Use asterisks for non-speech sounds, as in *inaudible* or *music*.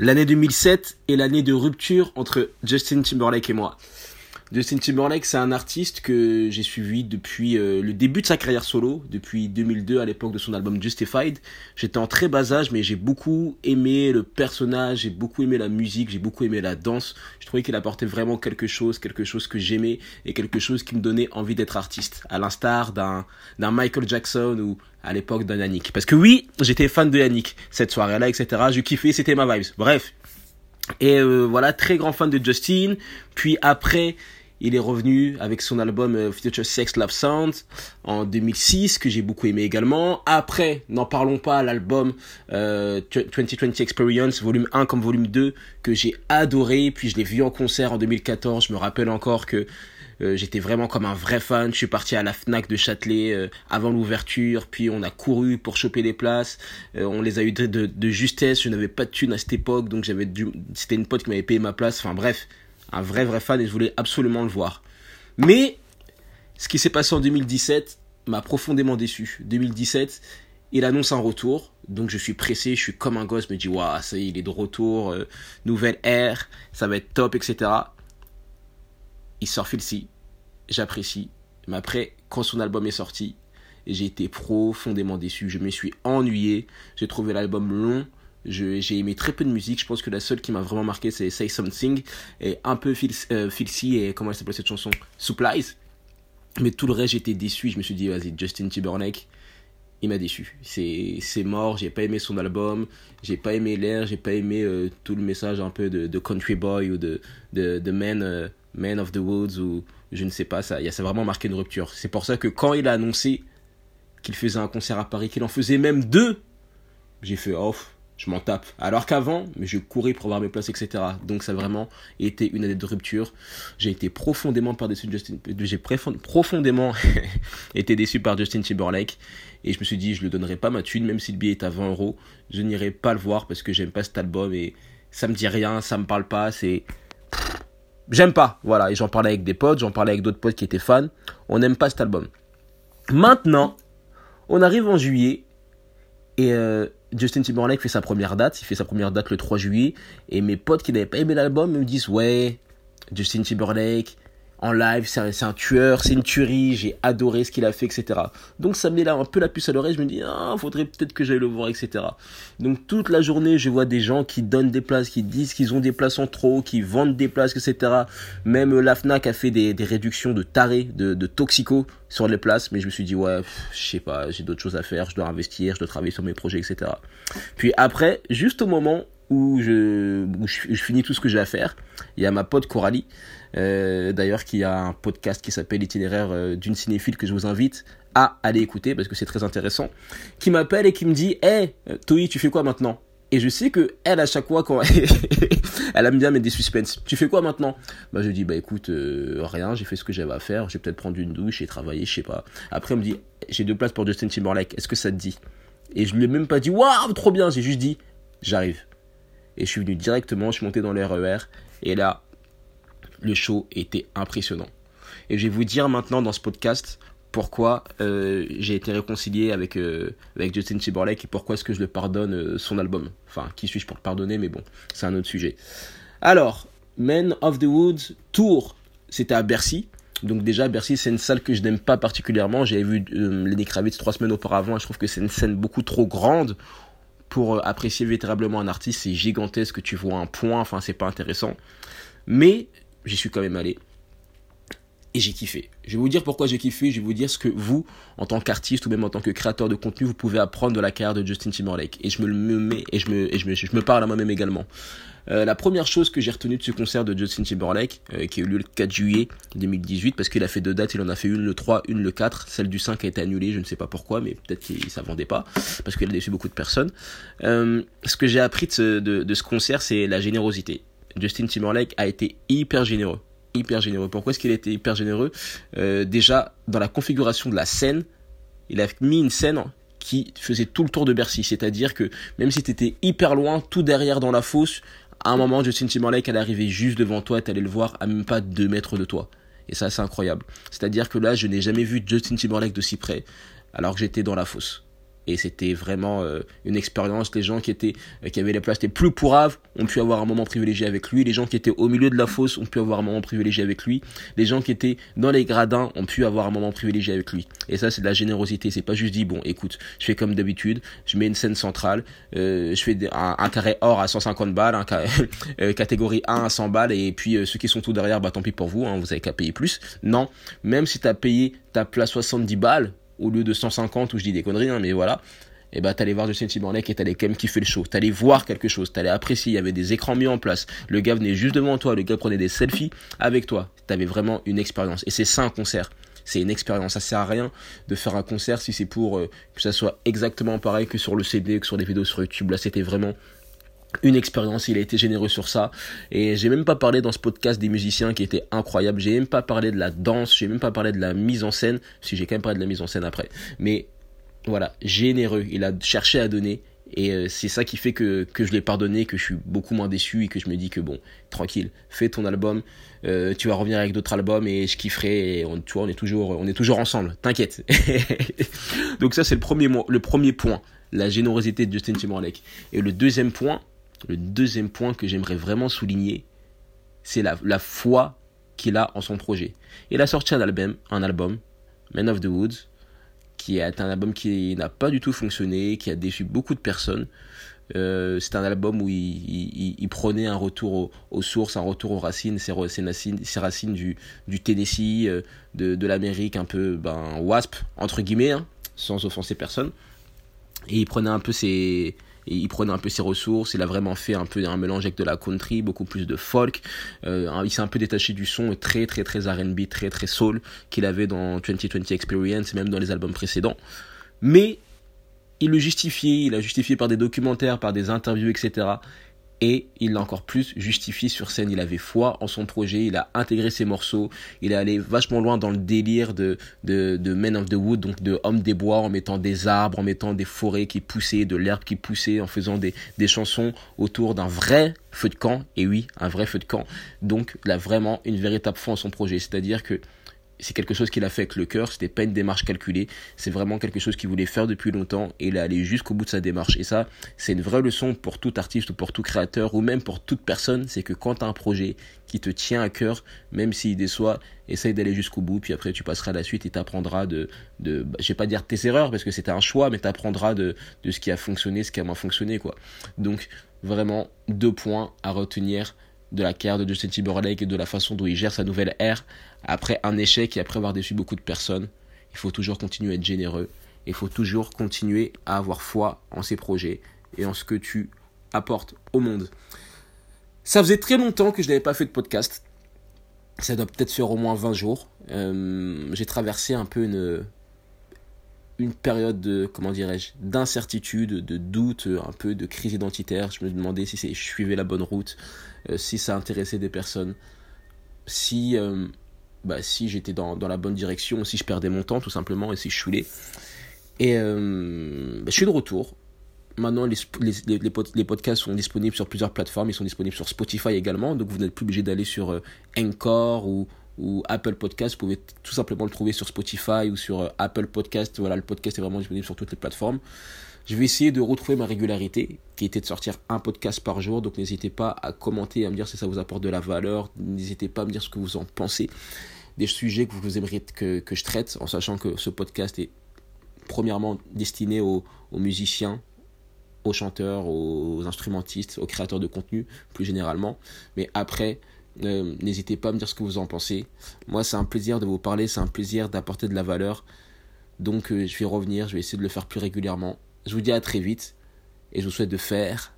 L'année 2007 est l'année de rupture entre Justin Timberlake et moi. Justin Timberlake, c'est un artiste que j'ai suivi depuis euh, le début de sa carrière solo, depuis 2002 à l'époque de son album Justified. J'étais en très bas âge, mais j'ai beaucoup aimé le personnage, j'ai beaucoup aimé la musique, j'ai beaucoup aimé la danse. Je trouvais qu'il apportait vraiment quelque chose, quelque chose que j'aimais et quelque chose qui me donnait envie d'être artiste, à l'instar d'un Michael Jackson ou à l'époque d'un Yannick. Parce que oui, j'étais fan de Yannick cette soirée-là, etc. Je kiffais, c'était ma vibes. Bref. Et euh, voilà, très grand fan de Justin. Puis après, il est revenu avec son album euh, Future Sex Love Sounds en 2006 que j'ai beaucoup aimé également. Après, n'en parlons pas, l'album euh, 2020 Experience volume 1 comme volume 2 que j'ai adoré. Puis je l'ai vu en concert en 2014. Je me rappelle encore que euh, j'étais vraiment comme un vrai fan. Je suis parti à la Fnac de Châtelet euh, avant l'ouverture, puis on a couru pour choper les places. on les a eu de, de, justesse. Je n'avais pas de thune à cette époque, donc j'avais c'était une pote qui m'avait payé ma place. Enfin bref, un vrai vrai fan et je voulais absolument le voir. Mais ce qui s'est passé en 2017 m'a profondément déçu. 2017, il annonce un retour, donc je suis pressé, je suis comme un gosse, je me dis waouh, ça y est, il est de retour, euh, nouvelle ère, ça va être top, etc. Il sort Filthy, j'apprécie, mais après, quand son album est sorti, j'ai été profondément déçu, je me suis ennuyé, j'ai trouvé l'album long, j'ai aimé très peu de musique. Je pense que la seule qui m'a vraiment marqué, c'est Say Something. Et un peu euh, Filthy et comment elle s'appelle cette chanson? Supplies. Mais tout le reste, j'étais déçu. Je me suis dit, vas-y, Justin Timberlake, il m'a déçu. C'est mort. J'ai pas aimé son album. J'ai pas aimé l'air. J'ai pas aimé euh, tout le message un peu de, Country Boy ou de, de, de man, euh, man of the Woods ou je ne sais pas. Ça, ça a vraiment marqué une rupture. C'est pour ça que quand il a annoncé qu'il faisait un concert à Paris, qu'il en faisait même deux, j'ai fait off je m'en tape. Alors qu'avant, je courais pour avoir mes places, etc. Donc ça a vraiment été une année de rupture. J'ai été profondément par déçu de Justin, j'ai profondément *laughs* été déçu par Justin Timberlake. Et je me suis dit, je ne le donnerai pas ma thune, même si le billet est à 20 euros. Je n'irai pas le voir parce que j'aime pas cet album et ça me dit rien, ça me parle pas, c'est... J'aime pas, voilà. Et j'en parlais avec des potes, j'en parlais avec d'autres potes qui étaient fans. On n'aime pas cet album. Maintenant, on arrive en juillet et euh, Justin Timberlake fait sa première date, il fait sa première date le 3 juillet, et mes potes qui n'avaient pas aimé l'album me disent ouais, Justin Timberlake, en live, c'est un, tueur, c'est une tuerie, j'ai adoré ce qu'il a fait, etc. Donc ça me met là un peu la puce à l'oreille, je me dis, ah, faudrait peut-être que j'aille le voir, etc. Donc toute la journée, je vois des gens qui donnent des places, qui disent qu'ils ont des places en trop, qui vendent des places, etc. Même la FNAC a fait des, réductions de tarés, de, toxicos sur les places, mais je me suis dit, ouais, je sais pas, j'ai d'autres choses à faire, je dois investir, je dois travailler sur mes projets, etc. Puis après, juste au moment où je, finis tout ce que j'ai à faire, il y a ma pote Coralie, euh, d'ailleurs qui a un podcast qui s'appelle Itinéraire euh, d'une cinéphile que je vous invite à aller écouter parce que c'est très intéressant, qui m'appelle et qui me dit Hey, Toi, tu fais quoi maintenant? Et je sais que elle à chaque fois quand *laughs* elle aime bien mettre des suspens. Tu fais quoi maintenant? Bah je dis bah écoute euh, rien, j'ai fait ce que j'avais à faire, j'ai peut-être prendre une douche et travailler, je sais pas. Après elle me dit j'ai deux places pour Justin Timberlake, est-ce que ça te dit? Et je lui ai même pas dit waouh trop bien, j'ai juste dit j'arrive. Et je suis venu directement, je suis monté dans le RER et là le show était impressionnant. Et je vais vous dire maintenant dans ce podcast pourquoi euh, j'ai été réconcilié avec, euh, avec Justin Timberlake et pourquoi est-ce que je le pardonne euh, son album. Enfin, qui suis-je pour le pardonner, mais bon, c'est un autre sujet. Alors, Men of the Woods Tour, c'était à Bercy. Donc déjà, Bercy, c'est une salle que je n'aime pas particulièrement. J'avais vu Lenny Kravitz trois semaines auparavant et je trouve que c'est une scène beaucoup trop grande pour apprécier véritablement un artiste. C'est gigantesque, tu vois un point, enfin, c'est pas intéressant. Mais j'y suis quand même allé. Et j'ai kiffé. Je vais vous dire pourquoi j'ai kiffé, je vais vous dire ce que vous, en tant qu'artiste ou même en tant que créateur de contenu, vous pouvez apprendre de la carrière de Justin Timberlake. Et je me le mets et je me, et je me, je me parle à moi-même également. Euh, la première chose que j'ai retenue de ce concert de Justin Timberlake, euh, qui a eu lieu le 4 juillet 2018, parce qu'il a fait deux dates, il en a fait une le 3, une le 4, celle du 5 a été annulée, je ne sais pas pourquoi, mais peut-être qu'il ça vendait pas, parce qu'il a déçu beaucoup de personnes. Euh, ce que j'ai appris de ce, de, de ce concert, c'est la générosité. Justin Timberlake a été hyper généreux. Hyper généreux. Pourquoi est-ce qu'il a été hyper généreux? Euh, Déjà, dans la configuration de la scène, il a mis une scène qui faisait tout le tour de Bercy. C'est-à-dire que même si tu étais hyper loin, tout derrière dans la fosse, à un moment, Justin Timberlake allait arriver juste devant toi et allais le voir à même pas deux mètres de toi. Et ça, c'est incroyable. C'est-à-dire que là, je n'ai jamais vu Justin Timberlake de si près, alors que j'étais dans la fosse. Et c'était vraiment euh, une expérience. Les gens qui étaient euh, qui avaient les places les plus pourraves ont pu avoir un moment privilégié avec lui. Les gens qui étaient au milieu de la fosse ont pu avoir un moment privilégié avec lui. Les gens qui étaient dans les gradins ont pu avoir un moment privilégié avec lui. Et ça, c'est de la générosité. C'est pas juste dit bon, écoute, je fais comme d'habitude, je mets une scène centrale, euh, je fais un, carré or à 150 balles, un *laughs* euh, catégorie 1 à 100 balles, et puis ceux qui sont tout derrière, bah tant pis pour vous, hein, vous avez qu'à payer plus. Non, même si tu as payé ta place 70 balles au lieu de 150 où je dis des conneries, hein, mais voilà, et eh bah ben, t'allais voir Justin Timberlake et t'allais quand même kiffer le show. T'allais voir quelque chose, t'allais apprécier, il y avait des écrans mis en place. Le gars venait juste devant toi, le gars prenait des selfies avec toi. T'avais vraiment une expérience. Et c'est ça un concert. C'est une expérience. Ça sert à rien de faire un concert si c'est pour euh, que ça soit exactement pareil que sur le CD, que sur des vidéos sur YouTube. Là, c'était vraiment une expérience, il a été généreux sur ça. Et j'ai même pas parlé dans ce podcast des musiciens qui étaient incroyables. J'ai même pas parlé de la danse, j'ai même pas parlé de la mise en scène, si j'ai quand même parlé de la mise en scène après. Mais voilà, généreux. Il a cherché à donner. Et euh, c'est ça qui fait que, que je l'ai pardonné, que je suis beaucoup moins déçu et que je me dis que bon, tranquille, fais ton album, euh, tu vas revenir avec d'autres albums et je kifferai et on, on est toujours, on est toujours ensemble, t'inquiète. *laughs* Donc ça c'est le premier, le premier point, la générosité de Justin Timberlake. Et le deuxième point, le deuxième point que j'aimerais vraiment souligner, c'est la, foi qu'il a en son projet. Il a sorti un album, un album, Man of the Woods, qui est un album qui n'a pas du tout fonctionné, qui a déçu beaucoup de personnes. Euh, c'est un album où il, prenait un retour aux, sources, un retour aux racines, ses, racines, du, Tennessee, euh, de, de l'Amérique un peu ben, wasp, entre guillemets, hein, sans offenser personne. Et il prenait un peu ses, il prenait un peu ses ressources, il a vraiment fait un peu un mélange avec de la country, beaucoup plus de folk. Euh, il s'est un peu détaché du son très très très R&B, très très soul qu'il avait dans 2020 Experience et même dans les albums précédents. Mais il le justifiait, il a justifié par des documentaires, par des interviews, etc et il l'a encore plus justifié sur scène. Il avait foi en son projet, il a intégré ses morceaux, il est allé vachement loin dans le délire de, de, de Men of the Wood, donc de Homme des Bois, en mettant des arbres, en mettant des forêts qui poussaient, de l'herbe qui poussait, en faisant des, des chansons autour d'un vrai feu de camp, et oui, un vrai feu de camp. Donc, il a vraiment une véritable foi en son projet, c'est-à-dire que c'est quelque chose qu'il a fait avec le cœur, c'était pas une démarche calculée, c'est vraiment quelque chose qu'il voulait faire depuis longtemps et il est allé jusqu'au bout de sa démarche. Et ça, c'est une vraie leçon pour tout artiste ou pour tout créateur ou même pour toute personne, c'est que quand tu as un projet qui te tient à cœur, même s'il déçoit, essaye d'aller jusqu'au bout, puis après tu passeras à la suite et t'apprendras de, de bah, je vais pas dire tes erreurs parce que c'était un choix, mais t'apprendras de, de ce qui a fonctionné, ce qui a moins fonctionné, quoi. Donc, vraiment, deux points à retenir de la carrière de Justin Timberlake et de la façon dont il gère sa nouvelle ère après un échec et après avoir déçu beaucoup de personnes. Il faut toujours continuer à être généreux. Il faut toujours continuer à avoir foi en ses projets et en ce que tu apportes au monde. Ça faisait très longtemps que je n'avais pas fait de podcast. Ça doit peut-être faire au moins 20 jours. Euh, j'ai traversé un peu une, une période de, comment dirais-je, d'incertitude, de doute, un peu de crise identitaire. Je me demandais si je suivais la bonne route, euh, si ça intéressait des personnes, si, euh, bah, si j'étais dans, dans, la bonne direction, si je perdais mon temps tout simplement, et si je choulais. Et euh, bah, je suis de retour. Maintenant, les, les, les, podcasts sont disponibles sur plusieurs plateformes. Ils sont disponibles sur Spotify également. Donc, vous n'êtes plus obligé d'aller sur Encore ou ou Apple Podcast. Vous pouvez tout simplement le trouver sur Spotify ou sur euh, Apple Podcast. Voilà, le podcast est vraiment disponible sur toutes les plateformes. Je vais essayer de retrouver ma régularité, qui était de sortir un podcast par jour. Donc n'hésitez pas à commenter, à me dire si ça vous apporte de la valeur. N'hésitez pas à me dire ce que vous en pensez. Des sujets que vous aimeriez que, je traite, en sachant que ce podcast est premièrement destiné aux musiciens, aux chanteurs, aux instrumentistes, aux créateurs de contenu, plus généralement. Mais après, euh, n'hésitez pas à me dire ce que vous en pensez. Moi, c'est un plaisir de vous parler, c'est un plaisir d'apporter de la valeur. Donc, euh, je vais revenir, je vais essayer de le faire plus régulièrement. Je vous dis à très vite et je vous souhaite de faire